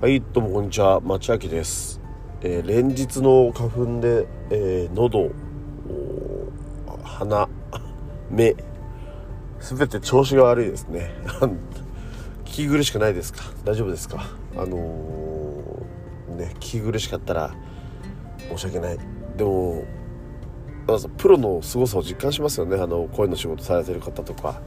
はいどうもこんにちは。町明です、えー連日の花粉で、えー喉鼻目すべて調子が悪いですね。聞き苦しくないですか？大丈夫ですか？あのーね聞き苦しかったら申し訳ない。でもプロの凄さを実感しますよね。あの声の仕事されてる方とか。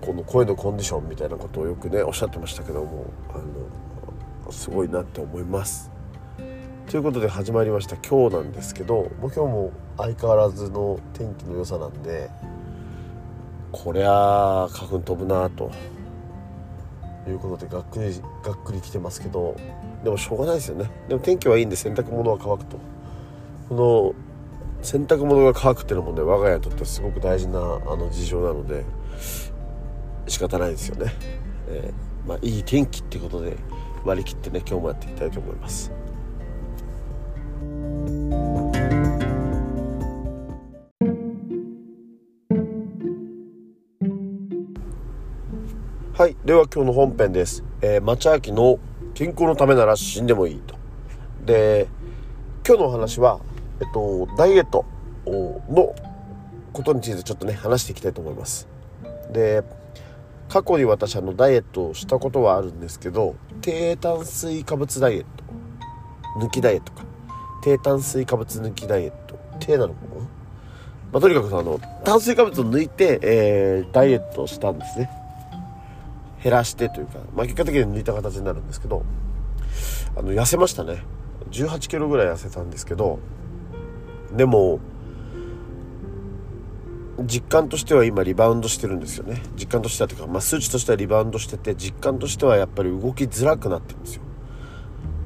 この声のコンディションみたいなことをよくねおっしゃってましたけども。あのすごいなって思います。ということで始まりました。今日なんですけどもう今日も相変わらずの天気の良さなんでこりゃ花粉飛ぶなと。いうことでがっくりがっくりきてますけどでもしょうがないですよね。でも天気はいいんで洗濯物は乾くと。この洗濯物が乾くっていうのもね我が家にとってはすごく大事なあの事情なので仕方ないですよね、えーまあ、いい天気ってことで割り切ってね今日もやっていきたいと思います。はいでは今日の本編です、えー、町明の健康のためなら死んでもいいと。で今日のお話はえっとダイエットのことについてちょっとね話していきたいと思います。で過去に私あのダイエットをしたことはあるんですけど低炭水化物ダイエット抜きダイエットか。低炭水化物抜きダイエット。低なのかな、まあ、とにかくあの炭水化物を抜いて、えーダイエットをしたんですね。減らしてというか、まあ、結果的に抜いた形になるんですけどあの痩せましたね。1 8キロぐらい痩せたんですけどでも実感としては今リバウンドしてるんですよね。実感としてはというか、まあ、数値としてはリバウンドしてて実感としてはやっぱり動きづらくなってるんですよ。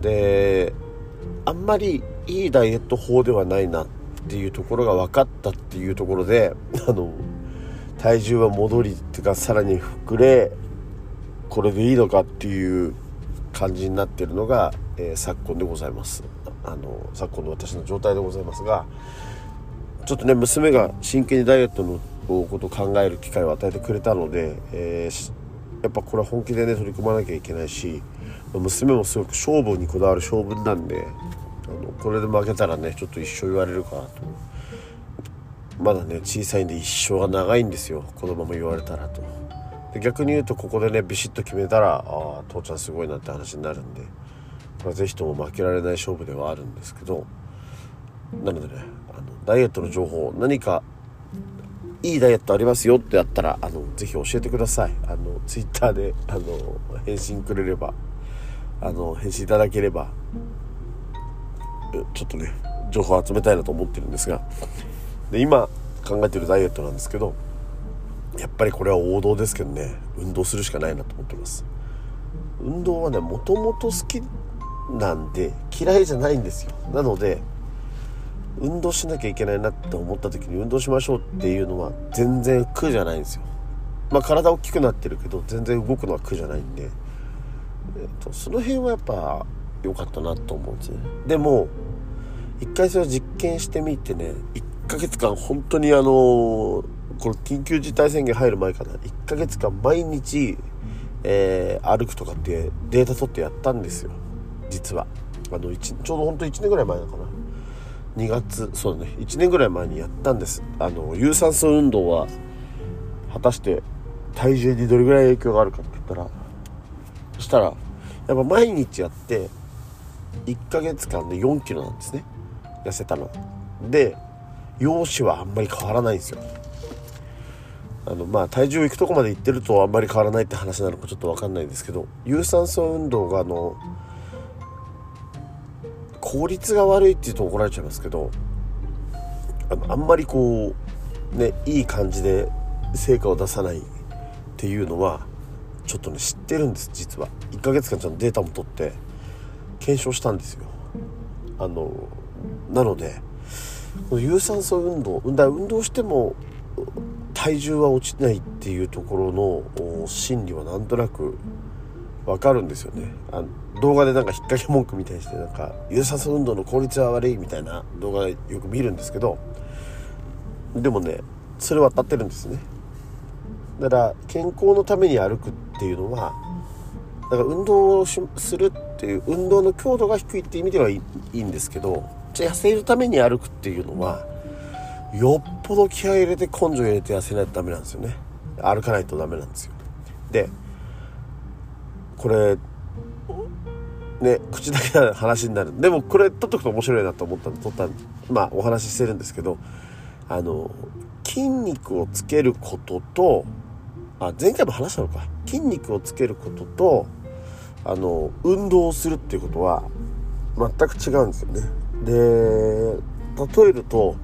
であんまりいいダイエット法ではないなっていうところが分かったっていうところで あの体重は戻りっていうかさらに膨れこれでいいのかっていう感じになってるのが、えー昨今でございます。あの昨今の私の状態でございますがちょっとね娘が真剣にダイエットのことを考える機会を与えてくれたので、えーやっぱこれは本気でね取り組まなきゃいけないし娘もすごく勝負にこだわる勝負なんであのこれで負けたらねちょっと一生言われるかなと。まだね小さいんで一生が長いんですよ。このまま言われたらと。で逆に言うとここでねビシッと決めたらああ父ちゃんすごいなって話になるんで、まあ、ぜひとも負けられない勝負ではあるんですけどなのでねあのダイエットの情報何かいいダイエットありますよってやったらあのぜひ教えてください。あのツイッターであの返信くれればあの返信いただければちょっとね情報集めたいなと思ってるんですがで今考えてるダイエットなんですけどやっぱりこれは王道ですけどね運動するしかないなと思ってます。運動はねもともと好きなんで嫌いじゃないんですよ。なので運動しなきゃいけないなって思った時に運動しましょうっていうのは全然苦じゃないんですよ。まあ体大きくなってるけど全然動くのは苦じゃないんで、えっと、その辺はやっぱ良かったなと思うんですね。でも一回それを実験してみてね1ヶ月間本当にあのこれ緊急事態宣言入る前かな。1ヶ月間毎日、えー歩くとかってデータ取ってやったんですよ。実は。あの一ちょうど本当1年ぐらい前なのかな。2月そうだね。1年ぐらい前にやったんです。あの有酸素運動は果たして体重にどれぐらい影響があるかって言ったらそしたらやっぱ毎日やって1ヶ月間で4キロなんですね。痩せたので容姿はあんまり変わらないんですよ。あのまあ体重いくとこまでいってるとあんまり変わらないって話なのかちょっと分かんないんですけど有酸素運動があの効率が悪いって言うと怒られちゃいますけどあのあんまりこうねいい感じで成果を出さないっていうのはちょっとね知ってるんです実は。1ヶ月間ちゃんとデータも取って検証したんですよ。あのなのでこの有酸素運動運動運動しても体重は落ちないっていうところの心理はなんとなくわかるんですよね。あ動画でなんか引っ掛け文句みたいにしてなんか有酸素運動の効率は悪いみたいな動画でよく見るんですけどでもねそれは当たってるんですね。だから健康のために歩くっていうのはだから運動をするっていう運動の強度が低いっていう意味ではいいんですけどじゃあ痩せるために歩くっていうのはよっぽど気合入れて根性入れて痩せないとダメなんですよね。歩かないとダメなんですよ。でこれね口だけの話になる。でもこれ撮っとくと面白いなと思ったんで撮ったまあお話ししてるんですけどあの筋肉をつけることとあ前回も話したのか。筋肉をつけることとあの運動をするっていうことは全く違うんですよね。で例えると、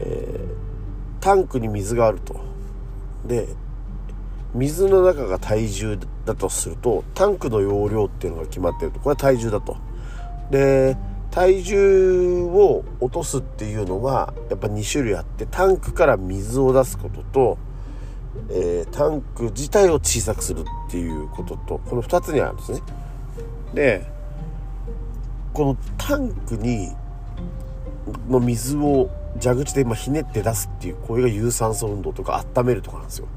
えー、タンクに水があると。で水の中が体重だとするとタンクの容量っていうのが決まってると。これは体重だと。で体重を落とすっていうのはやっぱ2種類あってタンクから水を出すことと、えー、タンク自体を小さくするっていうこととこの2つにあるんですね。でこのタンクにの水を蛇口で今ひねって出すっていうこれが有酸素運動とか温めるとかなんですよ。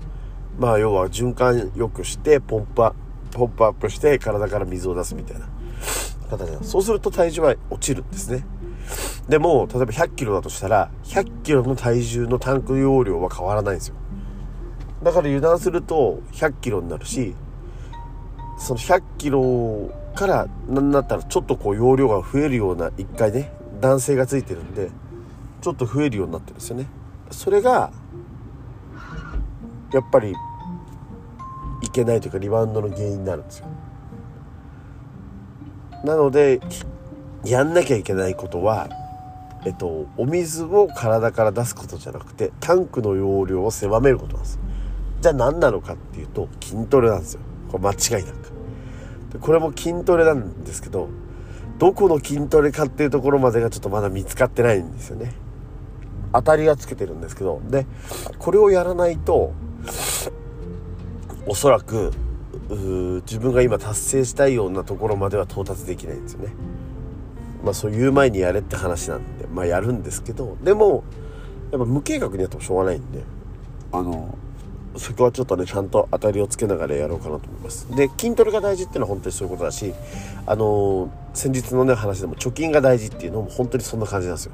まあ要は循環よくしてポンプポンプアップして体から水を出すみたいな。形でそうすると体重は落ちるんですね。でも例えば100キロだとしたら100キロの体重のタンク容量は変わらないんですよ。だから油断すると100キロになるしその100キロから何だったらちょっとこう容量が増えるような一回ね男性がついてるんでちょっと増えるようになってるんですよね。それがやっぱりいけないというかリバウンドの原因になるんですよ。なのでやんなきゃいけないことはえっとお水を体から出すことじゃなくてタンクの容量を狭めることなんですじゃあ何なのかっていうと筋トレなんですよ。これ間違いなく。これも筋トレなんですけどどこの筋トレかっていうところまでがちょっとまだ見つかってないんですよね。当たりがつけてるんですけど。でこれをやらないとおそらく自分が今達成したいようなところまでは到達できないんですよね。まあそう言う前にやれって話なんでまあやるんですけどでもやっぱ無計画にやってもしょうがないんであのそこはちょっとねちゃんと当たりをつけながらやろうかなと思います。で筋トレが大事っていうのは本当にそういうことだしあの先日のね話でも貯金が大事っていうのも本当にそんな感じなんですよ。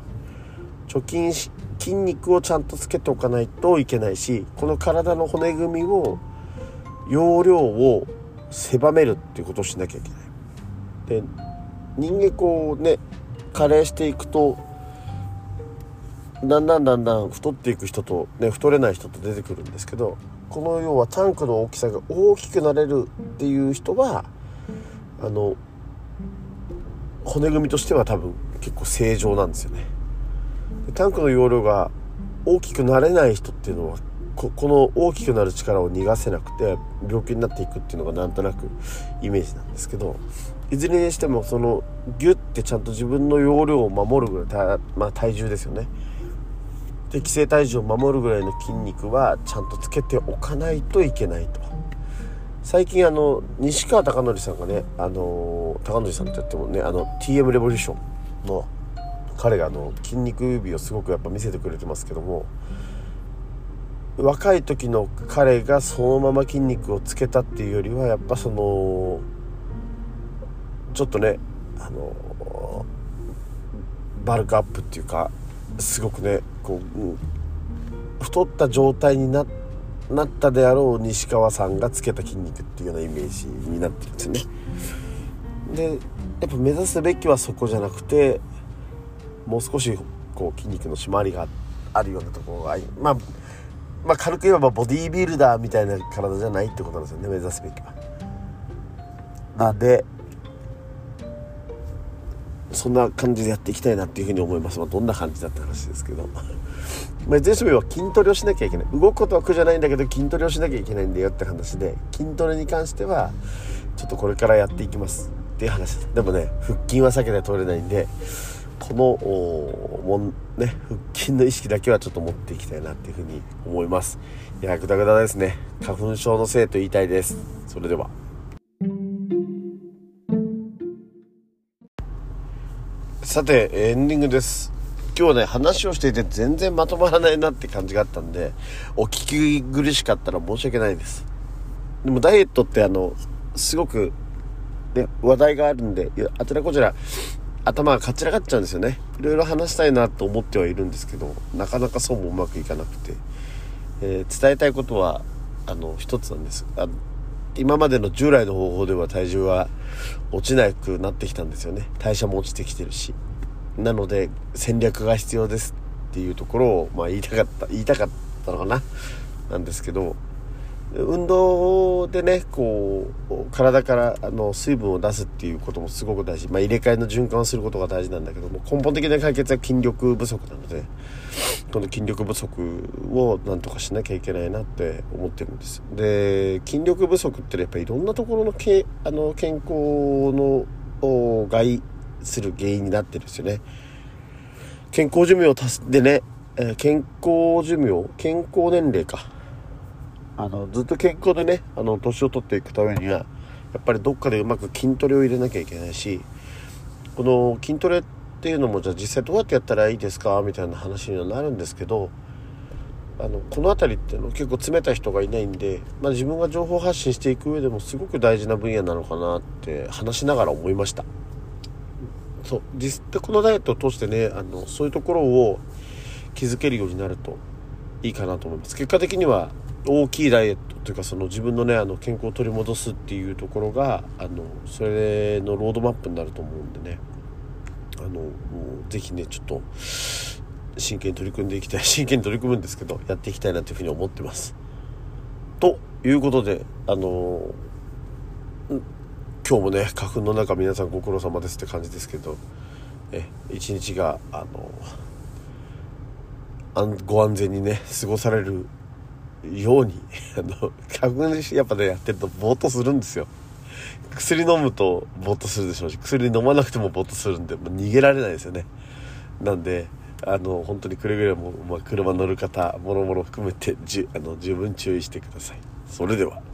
貯金し筋肉をちゃんとつけておかないといけないしこの体の骨組みを容量を狭めるっていうことをしなきゃいけない。で人間こうね加齢していくとだんだんだんだん太っていく人と、ね、太れない人と出てくるんですけどこの要はタンクの大きさが大きくなれるっていう人はあの骨組みとしては多分結構正常なんですよね。タンクの容量が大きくなれない人っていうのはこの大きくなる力を逃がせなくて病気になっていくっていうのがなんとなくイメージなんですけどいずれにしてもそのギュッてちゃんと自分の容量を守るぐらい、まあ、体重ですよね。適正体重を守るぐらいの筋肉はちゃんとつけておかないといけないと。最近あの西川貴教さんがねあの貴教さんって言ってもねあの TM レボリューションの彼があの筋肉指をすごくやっぱ見せてくれてますけども若い時の彼がそのまま筋肉をつけたっていうよりはやっぱそのちょっとねあのバルクアップっていうかすごくねこう太った状態にななったであろう西川さんがつけた筋肉っていうようなイメージになってるんですね。でやっぱ目指すべきはそこじゃなくてもう少しこう筋肉の締まりがあるようなところがまあまあ軽く言えばボディービルダーみたいな体じゃないってことなんですよね目指すべきは。なんでそんな感じでやっていきたいなっていうふうに思います、まあ、どんな感じだって話ですけど。まあいずれにしてもは筋トレをしなきゃいけない。動くことは苦じゃないんだけど筋トレをしなきゃいけないんだよって話で筋トレに関してはちょっとこれからやっていきますっていう話。ですでもね腹筋は避けて通れないんでこのもんね腹筋の意識だけはちょっと持っていきたいなっていうふうに思います。いやグダグダですね。花粉症のせいと言いたいです。それでは。さてエンディングです。今日はね話をしていて全然まとまらないなって感じがあったんでお聞き苦しかったら申し訳ないです。でもダイエットってあのすごくで話題があるんであちらこちら頭がかちらかっちゃうんですよね。いろいろ話したいなと思ってはいるんですけどなかなかそうもうまくいかなくて、えー、伝えたいことはあの一つなんです。あ今までの従来の方法では体重は落ちなくなってきたんですよね。代謝も落ちてきてるし。なので戦略が必要ですっていうところを、まあ、言いたかった言いたかったのかな。なんですけど運動でねこう体からあの水分を出すっていうこともすごく大事、まあ、入れ替えの循環をすることが大事なんだけども根本的な解決は筋力不足なのでこの筋力不足をなんとかしなきゃいけないなって思ってるんです。で筋力不足ってやっぱりいろんなところのけあの健康の害する原因になってるんですよね。健康寿命を足すでね、健康寿命健康年齢か。あのずっと健康でねあの年を取っていくためにはやっぱりどっかでうまく筋トレを入れなきゃいけないしこの筋トレっていうのもじゃあ実際どうやってやったらいいですか？みたいな話にはなるんですけどあのこの辺りっていうの結構詰めた人がいないんで、まあ、自分が情報発信していく上でもすごく大事な分野なのかなって話しながら思いました。そう。実際このダイエットを通してねあのそういうところを気づけるようになるといいかなと思います。結果的には大きいダイエットというかその自分のねあの健康を取り戻すっていうところがあのそれのロードマップになると思うんでねあのぜひねちょっと真剣に取り組んでいきたい真剣に取り組むんですけどやっていきたいなというふうに思ってます。ということであの今日もね花粉の中皆さんご苦労様ですって感じですけどえ一日があのご安全にね過ごされるように あの花粉やっぱねやってるとぼーっとするんですよ。薬飲むとぼーっとするでしょうし薬飲まなくてもぼーっとするんで、まあ、逃げられないですよね。なんであの本当にくれぐれも、まあ、車乗る方もろもろ含めてじあの十分注意してください。それでは。